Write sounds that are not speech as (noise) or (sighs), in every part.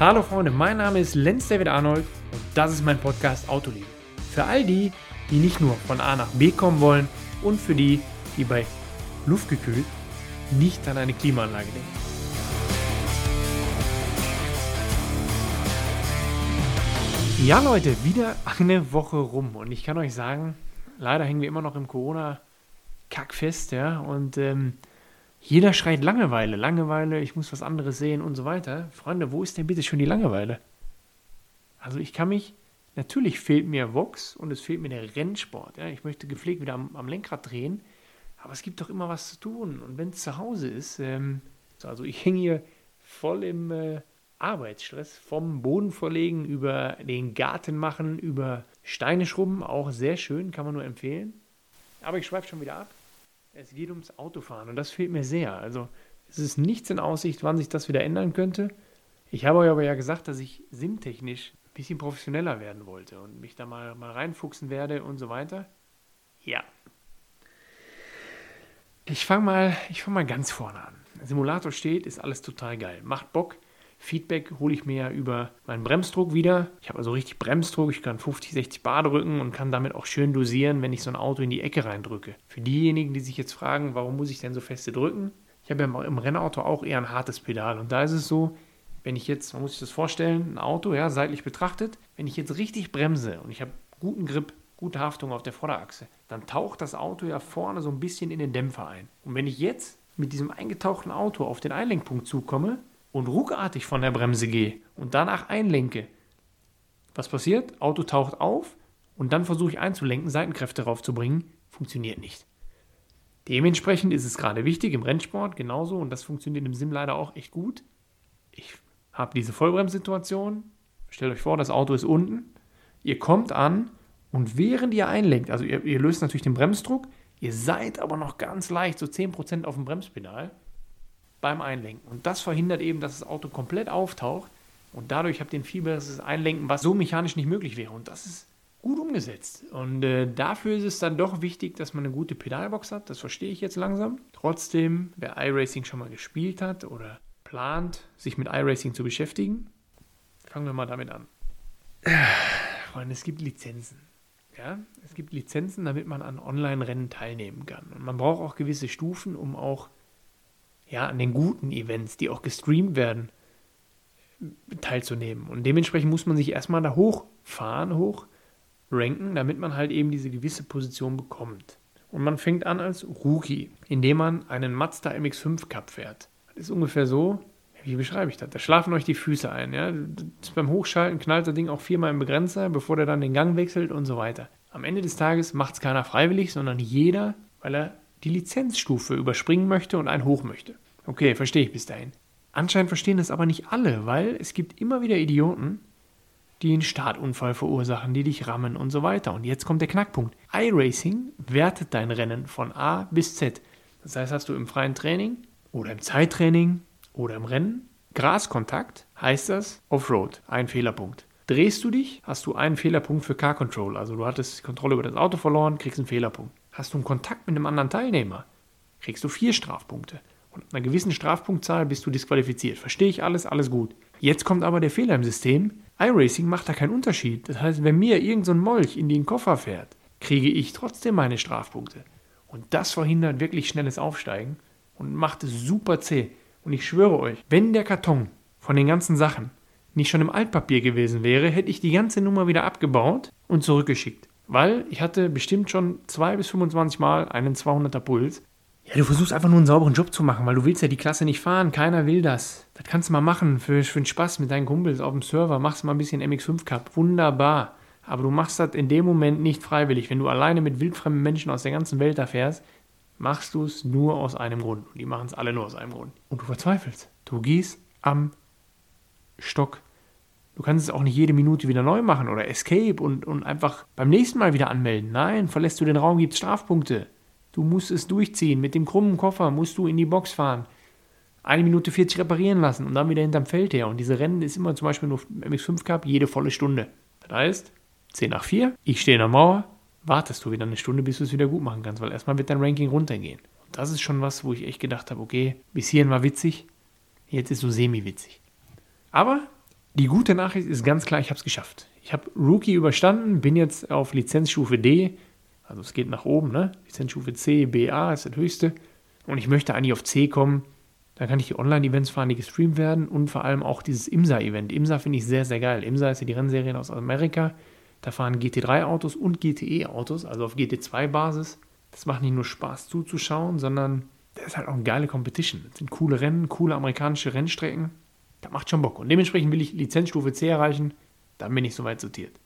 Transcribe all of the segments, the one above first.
Hallo Freunde, mein Name ist Lenz David Arnold und das ist mein Podcast Autoliebe. Für all die, die nicht nur von A nach B kommen wollen und für die, die bei Luftgekühlt nicht an eine Klimaanlage denken. Ja Leute, wieder eine Woche rum und ich kann euch sagen, leider hängen wir immer noch im Corona-Kack fest, ja, und ähm, jeder schreit Langeweile, Langeweile, ich muss was anderes sehen und so weiter. Freunde, wo ist denn bitte schon die Langeweile? Also ich kann mich, natürlich fehlt mir Vox und es fehlt mir der Rennsport. Ja? Ich möchte gepflegt wieder am, am Lenkrad drehen, aber es gibt doch immer was zu tun. Und wenn es zu Hause ist, ähm, also ich hänge hier voll im äh, Arbeitsstress, vom Boden verlegen, über den Garten machen, über Steine schrubben, auch sehr schön, kann man nur empfehlen. Aber ich schweife schon wieder ab. Es geht ums Autofahren und das fehlt mir sehr. Also es ist nichts in Aussicht, wann sich das wieder ändern könnte. Ich habe euch aber ja gesagt, dass ich simtechnisch ein bisschen professioneller werden wollte und mich da mal, mal reinfuchsen werde und so weiter. Ja. Ich fange mal, fang mal ganz vorne an. Simulator steht, ist alles total geil. Macht Bock. Feedback hole ich mir ja über meinen Bremsdruck wieder. Ich habe also richtig Bremsdruck. Ich kann 50, 60 Bar drücken und kann damit auch schön dosieren, wenn ich so ein Auto in die Ecke reindrücke. Für diejenigen, die sich jetzt fragen, warum muss ich denn so feste drücken? Ich habe ja im Rennauto auch eher ein hartes Pedal. Und da ist es so, wenn ich jetzt, man muss sich das vorstellen, ein Auto, ja, seitlich betrachtet, wenn ich jetzt richtig bremse und ich habe guten Grip, gute Haftung auf der Vorderachse, dann taucht das Auto ja vorne so ein bisschen in den Dämpfer ein. Und wenn ich jetzt mit diesem eingetauchten Auto auf den Einlenkpunkt zukomme, und ruckartig von der Bremse gehe und danach einlenke, was passiert? Auto taucht auf und dann versuche ich einzulenken, Seitenkräfte raufzubringen, funktioniert nicht. Dementsprechend ist es gerade wichtig im Rennsport genauso und das funktioniert im Sim leider auch echt gut. Ich habe diese Vollbremssituation. Stellt euch vor, das Auto ist unten. Ihr kommt an und während ihr einlenkt, also ihr, ihr löst natürlich den Bremsdruck, ihr seid aber noch ganz leicht, so 10% auf dem Bremspedal beim Einlenken. Und das verhindert eben, dass das Auto komplett auftaucht und dadurch habt ihr ein viel besseres Einlenken, was so mechanisch nicht möglich wäre. Und das ist gut umgesetzt. Und äh, dafür ist es dann doch wichtig, dass man eine gute Pedalbox hat. Das verstehe ich jetzt langsam. Trotzdem, wer iRacing schon mal gespielt hat oder plant, sich mit iRacing zu beschäftigen, fangen wir mal damit an. (sighs) Freunde, es gibt Lizenzen. Ja, es gibt Lizenzen, damit man an Online-Rennen teilnehmen kann. Und man braucht auch gewisse Stufen, um auch ja, an den guten Events, die auch gestreamt werden, teilzunehmen. Und dementsprechend muss man sich erstmal da hochfahren, hoch ranken, damit man halt eben diese gewisse Position bekommt. Und man fängt an als Rookie, indem man einen Mazda MX5 Cup fährt. Das ist ungefähr so, wie beschreibe ich das? Da schlafen euch die Füße ein. Ja? beim Hochschalten knallt das Ding auch viermal im Begrenzer, bevor der dann den Gang wechselt und so weiter. Am Ende des Tages macht es keiner freiwillig, sondern jeder, weil er die Lizenzstufe überspringen möchte und einen hoch möchte. Okay, verstehe ich bis dahin. Anscheinend verstehen das aber nicht alle, weil es gibt immer wieder Idioten, die einen Startunfall verursachen, die dich rammen und so weiter. Und jetzt kommt der Knackpunkt. iRacing wertet dein Rennen von A bis Z. Das heißt, hast du im freien Training oder im Zeittraining oder im Rennen Graskontakt, heißt das Offroad, ein Fehlerpunkt. Drehst du dich, hast du einen Fehlerpunkt für Car Control. Also du hattest die Kontrolle über das Auto verloren, kriegst einen Fehlerpunkt. Hast du einen Kontakt mit einem anderen Teilnehmer, kriegst du vier Strafpunkte. Und ab einer gewissen Strafpunktzahl bist du disqualifiziert. Verstehe ich alles, alles gut. Jetzt kommt aber der Fehler im System. iRacing macht da keinen Unterschied. Das heißt, wenn mir irgendein so Molch in den Koffer fährt, kriege ich trotzdem meine Strafpunkte. Und das verhindert wirklich schnelles Aufsteigen und macht es super zäh. Und ich schwöre euch, wenn der Karton von den ganzen Sachen nicht schon im Altpapier gewesen wäre, hätte ich die ganze Nummer wieder abgebaut und zurückgeschickt. Weil ich hatte bestimmt schon 2 bis 25 Mal einen 200er Puls ja, du versuchst einfach nur einen sauberen Job zu machen, weil du willst ja die Klasse nicht fahren. Keiner will das. Das kannst du mal machen für, für den Spaß mit deinen Kumpels auf dem Server. Machst mal ein bisschen MX5 Cup. Wunderbar. Aber du machst das in dem Moment nicht freiwillig. Wenn du alleine mit wildfremden Menschen aus der ganzen Welt da fährst, machst du es nur aus einem Grund. Und die machen es alle nur aus einem Grund. Und du verzweifelst. Du gehst am Stock. Du kannst es auch nicht jede Minute wieder neu machen oder Escape und, und einfach beim nächsten Mal wieder anmelden. Nein, verlässt du den Raum, gibt es Strafpunkte. Du musst es durchziehen. Mit dem krummen Koffer musst du in die Box fahren. Eine Minute 40 reparieren lassen und dann wieder hinterm Feld her. Und diese Rennen ist immer zum Beispiel nur MX5 Cup jede volle Stunde. Das heißt, 10 nach 4, ich stehe in der Mauer, wartest du wieder eine Stunde, bis du es wieder gut machen kannst, weil erstmal wird dein Ranking runtergehen. Und das ist schon was, wo ich echt gedacht habe, okay, bis hierhin war witzig, jetzt ist so semi-witzig. Aber Die gute Nachricht ist ganz klar, ich habe es geschafft. Ich habe Rookie überstanden, bin jetzt auf Lizenzstufe D, also es geht nach oben, ne? Lizenzstufe C, BA ist das höchste. Und ich möchte eigentlich auf C kommen. Da kann ich die Online-Events fahren, die gestreamt werden und vor allem auch dieses IMSA-Event. IMSA finde ich sehr, sehr geil. IMSA ist ja die Rennserie aus Amerika. Da fahren GT3-Autos und GTE-Autos, also auf GT2-Basis. Das macht nicht nur Spaß zuzuschauen, sondern das ist halt auch eine geile Competition. Das sind coole Rennen, coole amerikanische Rennstrecken. Das macht schon Bock. Und dementsprechend will ich Lizenzstufe C erreichen. Dann bin ich soweit sortiert.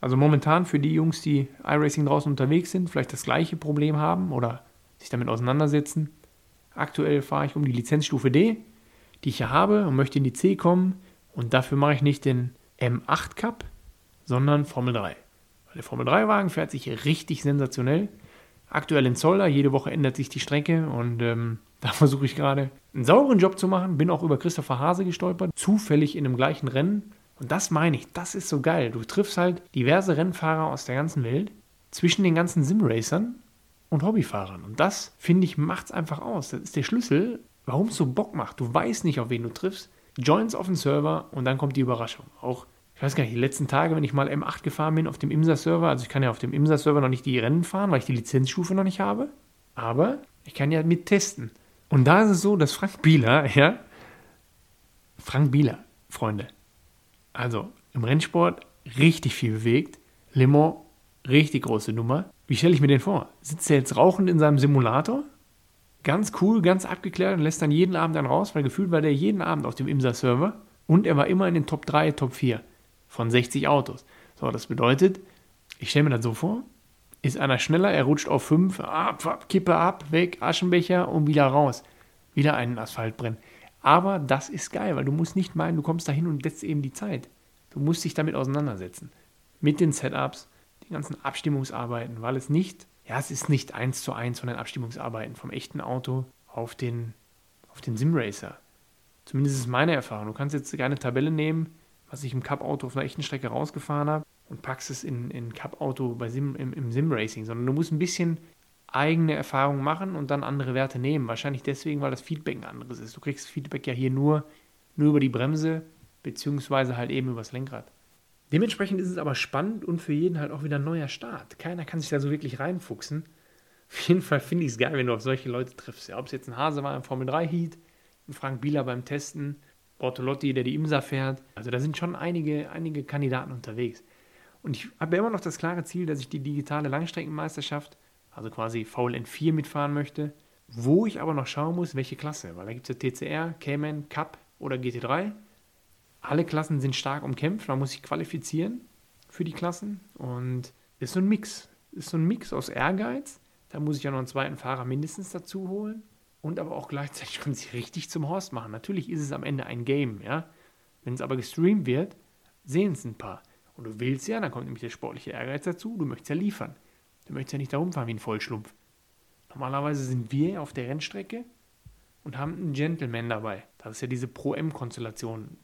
Also momentan für die Jungs, die iRacing draußen unterwegs sind, vielleicht das gleiche Problem haben oder sich damit auseinandersetzen. Aktuell fahre ich um die Lizenzstufe D, die ich ja habe und möchte in die C kommen. Und dafür mache ich nicht den M8 Cup, sondern Formel 3. Weil der Formel 3-Wagen fährt sich richtig sensationell. Aktuell in Zolder, jede Woche ändert sich die Strecke und ähm, da versuche ich gerade einen sauberen Job zu machen. Bin auch über Christopher Hase gestolpert, zufällig in dem gleichen Rennen. Und das meine ich, das ist so geil. Du triffst halt diverse Rennfahrer aus der ganzen Welt zwischen den ganzen Simracern und Hobbyfahrern. Und das, finde ich, macht es einfach aus. Das ist der Schlüssel, warum es so Bock macht. Du weißt nicht, auf wen du triffst. Joins auf den Server und dann kommt die Überraschung. Auch, ich weiß gar nicht, die letzten Tage, wenn ich mal M8 gefahren bin auf dem IMSA-Server, also ich kann ja auf dem IMSA-Server noch nicht die Rennen fahren, weil ich die Lizenzstufe noch nicht habe. Aber ich kann ja mit testen. Und da ist es so, dass Frank Bieler, (laughs) ja, Frank Bieler, Freunde, also im Rennsport richtig viel bewegt, Le Mans richtig große Nummer. Wie stelle ich mir den vor? Sitzt er jetzt rauchend in seinem Simulator? Ganz cool, ganz abgeklärt und lässt dann jeden Abend dann raus, weil gefühlt war der jeden Abend auf dem IMSA-Server und er war immer in den Top 3, Top 4 von 60 Autos. So, das bedeutet, ich stelle mir das so vor, ist einer schneller, er rutscht auf 5, ab, Kippe ab, weg, Aschenbecher und wieder raus. Wieder einen Asphalt brennen. Aber das ist geil, weil du musst nicht meinen, du kommst da hin und setzt eben die Zeit. Du musst dich damit auseinandersetzen. Mit den Setups, die ganzen Abstimmungsarbeiten, weil es nicht, ja, es ist nicht eins zu eins von den Abstimmungsarbeiten vom echten Auto auf den, auf den Simracer. Zumindest ist meine Erfahrung. Du kannst jetzt keine Tabelle nehmen, was ich im Cup-Auto auf einer echten Strecke rausgefahren habe und packst es in ein Cup-Auto Sim, im, im Sim-Racing, sondern du musst ein bisschen eigene Erfahrungen machen und dann andere Werte nehmen. Wahrscheinlich deswegen, weil das Feedback ein anderes ist. Du kriegst Feedback ja hier nur, nur über die Bremse, beziehungsweise halt eben übers Lenkrad. Dementsprechend ist es aber spannend und für jeden halt auch wieder ein neuer Start. Keiner kann sich da so wirklich reinfuchsen. Auf jeden Fall finde ich es geil, wenn du auf solche Leute triffst. Ja, ob es jetzt ein Hase war im Formel 3 Heat, ein Frank Bieler beim Testen, Bortolotti, der die Imsa fährt. Also da sind schon einige, einige Kandidaten unterwegs. Und ich habe ja immer noch das klare Ziel, dass ich die digitale Langstreckenmeisterschaft, also quasi VLN 4 mitfahren möchte, wo ich aber noch schauen muss, welche Klasse. Weil da gibt es ja TCR, Cayman, Cup oder GT3 alle Klassen sind stark umkämpft, man muss sich qualifizieren für die Klassen und ist so ein Mix. Ist so ein Mix aus Ehrgeiz, da muss ich ja noch einen zweiten Fahrer mindestens dazu holen und aber auch gleichzeitig (laughs) schon sich richtig zum Horst machen. Natürlich ist es am Ende ein Game, ja. Wenn es aber gestreamt wird, sehen es ein paar. Und du willst ja, dann kommt nämlich der sportliche Ehrgeiz dazu, du möchtest ja liefern. Du möchtest ja nicht da rumfahren wie ein Vollschlumpf. Normalerweise sind wir auf der Rennstrecke und haben einen Gentleman dabei. Das ist ja diese Pro-M-Konstellation,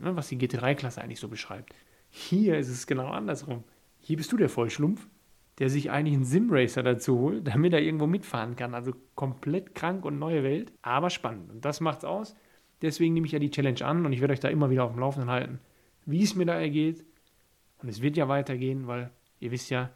ne, was die GT3-Klasse eigentlich so beschreibt. Hier ist es genau andersrum. Hier bist du der Vollschlumpf, der sich eigentlich einen Simracer dazu holt, damit er irgendwo mitfahren kann. Also komplett krank und neue Welt, aber spannend. Und das macht's aus. Deswegen nehme ich ja die Challenge an und ich werde euch da immer wieder auf dem Laufenden halten, wie es mir da ergeht. Und es wird ja weitergehen, weil ihr wisst ja,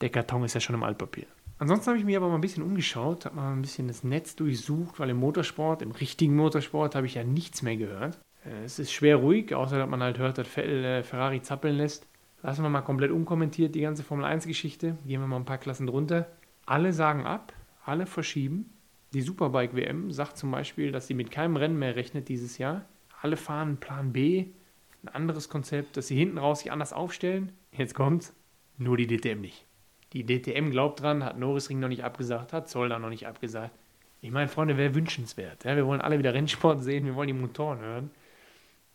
der Karton ist ja schon im Altpapier. Ansonsten habe ich mich aber mal ein bisschen umgeschaut, habe mal ein bisschen das Netz durchsucht, weil im Motorsport, im richtigen Motorsport, habe ich ja nichts mehr gehört. Äh, es ist schwer ruhig, außer dass man halt hört, dass äh, Ferrari zappeln lässt. Lassen wir mal komplett unkommentiert die ganze Formel 1-Geschichte. Gehen wir mal ein paar Klassen drunter. Alle sagen ab, alle verschieben. Die Superbike WM sagt zum Beispiel, dass sie mit keinem Rennen mehr rechnet dieses Jahr. Alle fahren Plan B, ein anderes Konzept, dass sie hinten raus sich anders aufstellen. Jetzt kommt's, nur die DTM nicht. Die DTM glaubt dran, hat Norrisring noch nicht abgesagt, hat Zollner noch nicht abgesagt. Ich meine, Freunde, wäre wünschenswert. Ja? Wir wollen alle wieder Rennsport sehen, wir wollen die Motoren hören.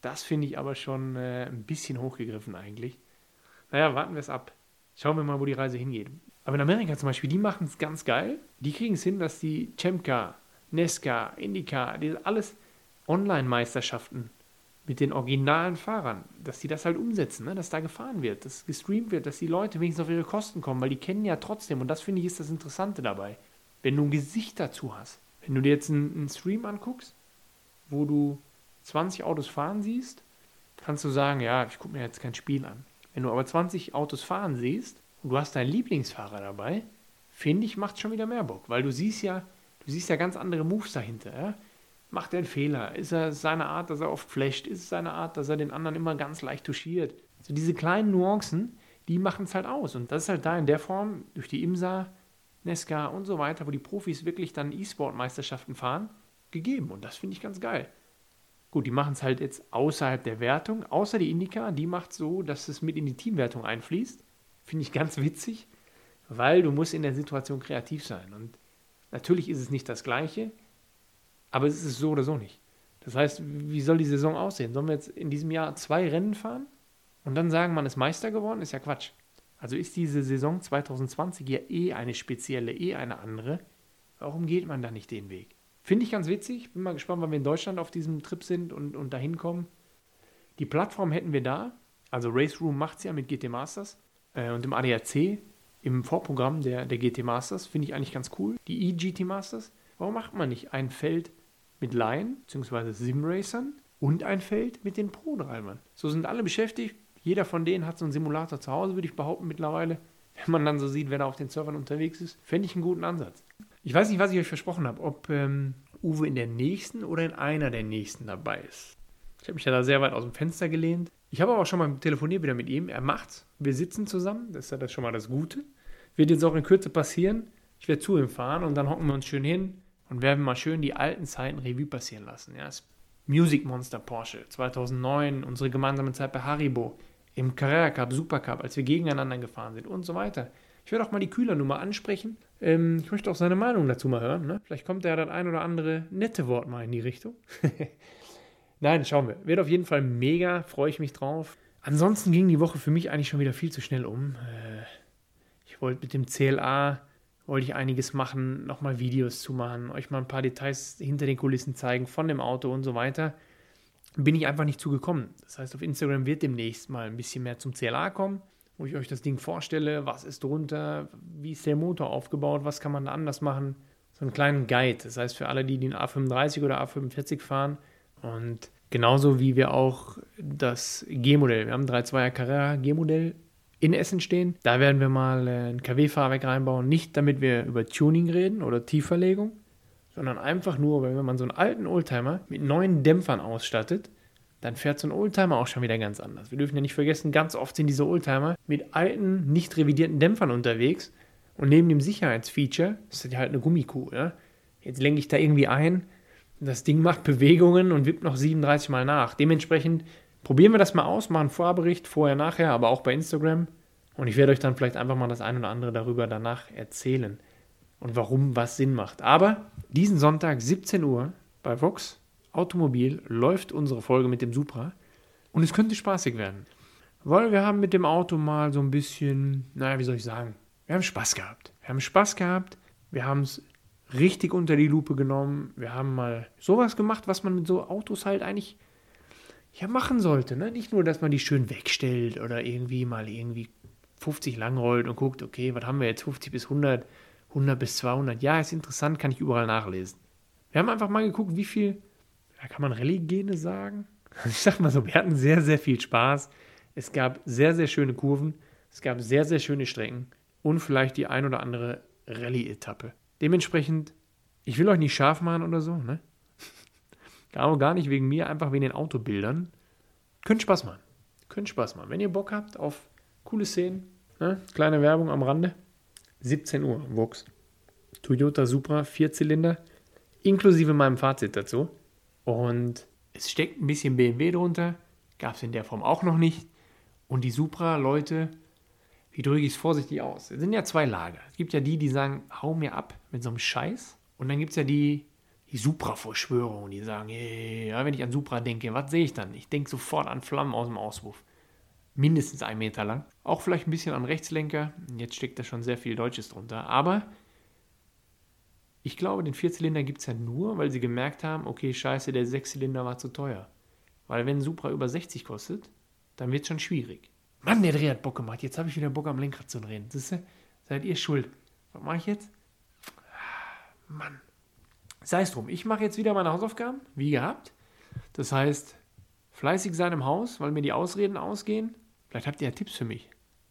Das finde ich aber schon äh, ein bisschen hochgegriffen eigentlich. Naja, warten wir es ab. Schauen wir mal, wo die Reise hingeht. Aber in Amerika zum Beispiel, die machen es ganz geil. Die kriegen es hin, dass die Chemka, Nesca, Indica, diese alles Online-Meisterschaften mit den originalen Fahrern, dass die das halt umsetzen, ne? dass da gefahren wird, dass gestreamt wird, dass die Leute wenigstens auf ihre Kosten kommen, weil die kennen ja trotzdem, und das finde ich ist das Interessante dabei, wenn du ein Gesicht dazu hast. Wenn du dir jetzt einen, einen Stream anguckst, wo du 20 Autos fahren siehst kannst du sagen, ja, ich gucke mir jetzt kein Spiel an. Wenn du aber 20 Autos fahren siehst und du hast deinen Lieblingsfahrer dabei, finde ich, macht schon wieder mehr Bock, weil du siehst ja, du siehst ja ganz andere Moves dahinter. Ja? Macht er einen Fehler? Ist er seine Art, dass er oft flasht? Ist es seine Art, dass er den anderen immer ganz leicht touchiert? So diese kleinen Nuancen, die machen es halt aus. Und das ist halt da in der Form, durch die IMSA, Nesca und so weiter, wo die Profis wirklich dann E-Sport-Meisterschaften fahren, gegeben. Und das finde ich ganz geil. Gut, die machen es halt jetzt außerhalb der Wertung, außer die Indica, die macht so, dass es mit in die Teamwertung einfließt. Finde ich ganz witzig, weil du musst in der Situation kreativ sein. Und natürlich ist es nicht das Gleiche, aber es ist so oder so nicht. Das heißt, wie soll die Saison aussehen? Sollen wir jetzt in diesem Jahr zwei Rennen fahren und dann sagen, man ist Meister geworden? Ist ja Quatsch. Also ist diese Saison 2020 ja eh eine spezielle, eh eine andere. Warum geht man da nicht den Weg? Finde ich ganz witzig. Bin mal gespannt, wann wir in Deutschland auf diesem Trip sind und, und dahin kommen. Die Plattform hätten wir da. Also Race Room macht es ja mit GT Masters. Äh, und im ADAC, im Vorprogramm der, der GT Masters, finde ich eigentlich ganz cool. Die eGT Masters. Warum macht man nicht ein Feld mit Laien bzw. Simracern und ein Feld mit den Pro-Treibern? So sind alle beschäftigt. Jeder von denen hat so einen Simulator zu Hause, würde ich behaupten, mittlerweile. (laughs) Wenn man dann so sieht, wer da auf den Servern unterwegs ist, fände ich einen guten Ansatz. Ich weiß nicht, was ich euch versprochen habe, ob ähm, Uwe in der nächsten oder in einer der nächsten dabei ist. Ich habe mich ja da sehr weit aus dem Fenster gelehnt. Ich habe aber schon mal telefoniert wieder mit ihm. Er macht's. Wir sitzen zusammen. Das ist ja das schon mal das Gute. Wird jetzt auch in Kürze passieren. Ich werde zu ihm fahren und dann hocken wir uns schön hin und werden mal schön die alten Zeiten Revue passieren lassen. Ja, das Music Monster Porsche 2009, unsere gemeinsame Zeit bei Haribo, im Carrera Cup, Super Cup, als wir gegeneinander gefahren sind und so weiter. Ich werde auch mal die Kühlernummer ansprechen. Ähm, ich möchte auch seine Meinung dazu mal hören. Ne? Vielleicht kommt ja das ein oder andere nette Wort mal in die Richtung. (laughs) Nein, schauen wir. Wird auf jeden Fall mega, freue ich mich drauf. Ansonsten ging die Woche für mich eigentlich schon wieder viel zu schnell um. Äh, ich wollte mit dem CLA, wollte ich einiges machen, nochmal Videos zu machen, euch mal ein paar Details hinter den Kulissen zeigen von dem Auto und so weiter. Bin ich einfach nicht zugekommen. Das heißt, auf Instagram wird demnächst mal ein bisschen mehr zum CLA kommen wo ich euch das Ding vorstelle, was ist drunter, wie ist der Motor aufgebaut, was kann man da anders machen. So einen kleinen Guide, das heißt für alle, die den A35 oder A45 fahren. Und genauso wie wir auch das G-Modell, wir haben ein 3.2er Carrera G-Modell in Essen stehen. Da werden wir mal äh, ein KW-Fahrwerk reinbauen, nicht damit wir über Tuning reden oder Tieferlegung, sondern einfach nur, weil wenn man so einen alten Oldtimer mit neuen Dämpfern ausstattet, dann fährt so ein Oldtimer auch schon wieder ganz anders. Wir dürfen ja nicht vergessen, ganz oft sind diese Oldtimer mit alten, nicht revidierten Dämpfern unterwegs und neben dem Sicherheitsfeature ist das ja halt eine Gummikuh. Ja? Jetzt lenke ich da irgendwie ein, das Ding macht Bewegungen und wippt noch 37 Mal nach. Dementsprechend probieren wir das mal aus, machen einen Vorbericht, vorher, nachher, aber auch bei Instagram. Und ich werde euch dann vielleicht einfach mal das ein oder andere darüber danach erzählen und warum was Sinn macht. Aber diesen Sonntag 17 Uhr bei Vox Automobil läuft unsere Folge mit dem Supra und es könnte spaßig werden. Weil wir haben mit dem Auto mal so ein bisschen, naja, wie soll ich sagen, wir haben Spaß gehabt. Wir haben Spaß gehabt, wir haben es richtig unter die Lupe genommen, wir haben mal sowas gemacht, was man mit so Autos halt eigentlich ja machen sollte. Ne? Nicht nur, dass man die schön wegstellt oder irgendwie mal irgendwie 50 langrollt und guckt, okay, was haben wir jetzt, 50 bis 100, 100 bis 200. Ja, ist interessant, kann ich überall nachlesen. Wir haben einfach mal geguckt, wie viel ja, kann man Rallye-Gene sagen? (laughs) Ich sag mal so, wir hatten sehr, sehr viel Spaß. Es gab sehr, sehr schöne Kurven. Es gab sehr, sehr schöne Strecken und vielleicht die ein oder andere Rallye-Etappe. Dementsprechend, ich will euch nicht scharf machen oder so, ne? Gar, gar nicht wegen mir, einfach wegen den Autobildern. Könnt Spaß machen. Könnt Spaß machen. Wenn ihr Bock habt auf coole Szenen, ne? kleine Werbung am Rande. 17 Uhr, Vox. Toyota Supra, Vierzylinder, inklusive meinem Fazit dazu. Und es steckt ein bisschen BMW drunter, gab es in der Form auch noch nicht. Und die Supra-Leute, wie drücke ich es vorsichtig aus? Es sind ja zwei Lager. Es gibt ja die, die sagen, hau mir ab mit so einem Scheiß. Und dann gibt es ja die, die Supra-Verschwörung, die sagen, hey, ja, wenn ich an Supra denke, was sehe ich dann? Ich denke sofort an Flammen aus dem Auspuff. Mindestens ein Meter lang. Auch vielleicht ein bisschen an Rechtslenker. Jetzt steckt da schon sehr viel Deutsches drunter. Aber ich glaube, den Vierzylinder gibt es ja nur, weil sie gemerkt haben, okay, scheiße, der Sechszylinder war zu teuer. Weil wenn Supra über 60 kostet, dann wird es schon schwierig. Mann, der Dreh hat Bock gemacht. Jetzt habe ich wieder Bock am Lenkrad zu drehen. Siehste? Seid ihr schuld. Was mache ich jetzt? Mann. Sei es drum. Ich mache jetzt wieder meine Hausaufgaben, wie gehabt. Das heißt, fleißig sein im Haus, weil mir die Ausreden ausgehen. Vielleicht habt ihr ja Tipps für mich,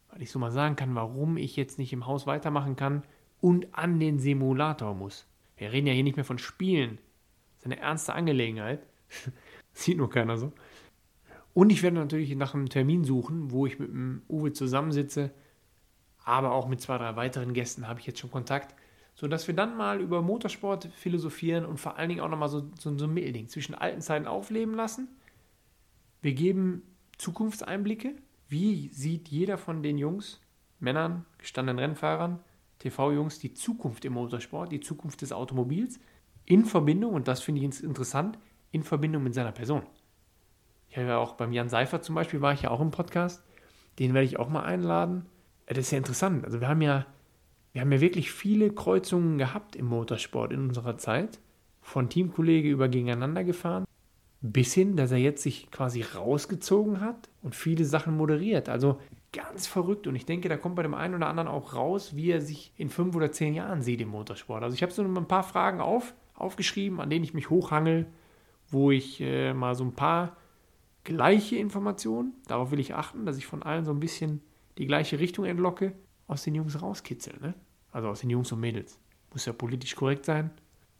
weil ich so mal sagen kann, warum ich jetzt nicht im Haus weitermachen kann und an den Simulator muss. Wir reden ja hier nicht mehr von Spielen. Das ist eine ernste Angelegenheit. (laughs) Sieht nur keiner so. Und ich werde natürlich nach einem Termin suchen, wo ich mit dem Uwe zusammensitze, aber auch mit zwei, drei weiteren Gästen habe ich jetzt schon Kontakt, sodass wir dann mal über Motorsport philosophieren und vor allen Dingen auch nochmal so, so, so ein Mittelding zwischen alten Zeiten aufleben lassen. Wir geben Zukunftseinblicke. Wie sieht jeder von den Jungs, Männern, gestandenen Rennfahrern, TV-Jungs die Zukunft im Motorsport, die Zukunft des Automobils in Verbindung, und das finde ich interessant, in Verbindung mit seiner Person. Ich habe ja auch beim Jan Seifert zum Beispiel, war ich ja auch im Podcast. Den werde ich auch mal einladen. Das ist ja interessant. Also wir haben ja, wir haben ja wirklich viele Kreuzungen gehabt im Motorsport in unserer Zeit. Von Teamkollege über gegeneinander gefahren. Bis hin, dass er jetzt sich quasi rausgezogen hat und viele Sachen moderiert. Also ganz verrückt. Und ich denke, da kommt bei dem einen oder anderen auch raus, wie er sich in fünf oder zehn Jahren sieht im Motorsport. Also ich habe so ein paar Fragen auf, aufgeschrieben, an denen ich mich hochhangel, wo ich äh, mal so ein paar gleiche Informationen, darauf will ich achten, dass ich von allen so ein bisschen die gleiche Richtung entlocke, aus den Jungs rauskitzeln. Ne? Also aus den Jungs und Mädels. Muss ja politisch korrekt sein.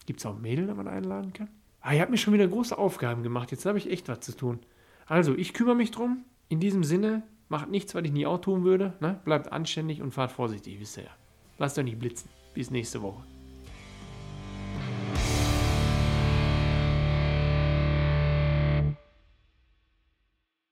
Gibt es auch Mädel, die man einladen kann? Ah, ihr habt mir schon wieder große Aufgaben gemacht. Jetzt habe ich echt was zu tun. Also, ich kümmere mich drum. In diesem Sinne, macht nichts, was ich nie auch tun würde. Ne? Bleibt anständig und fahrt vorsichtig, wisst ihr ja. Lasst euch nicht blitzen. Bis nächste Woche.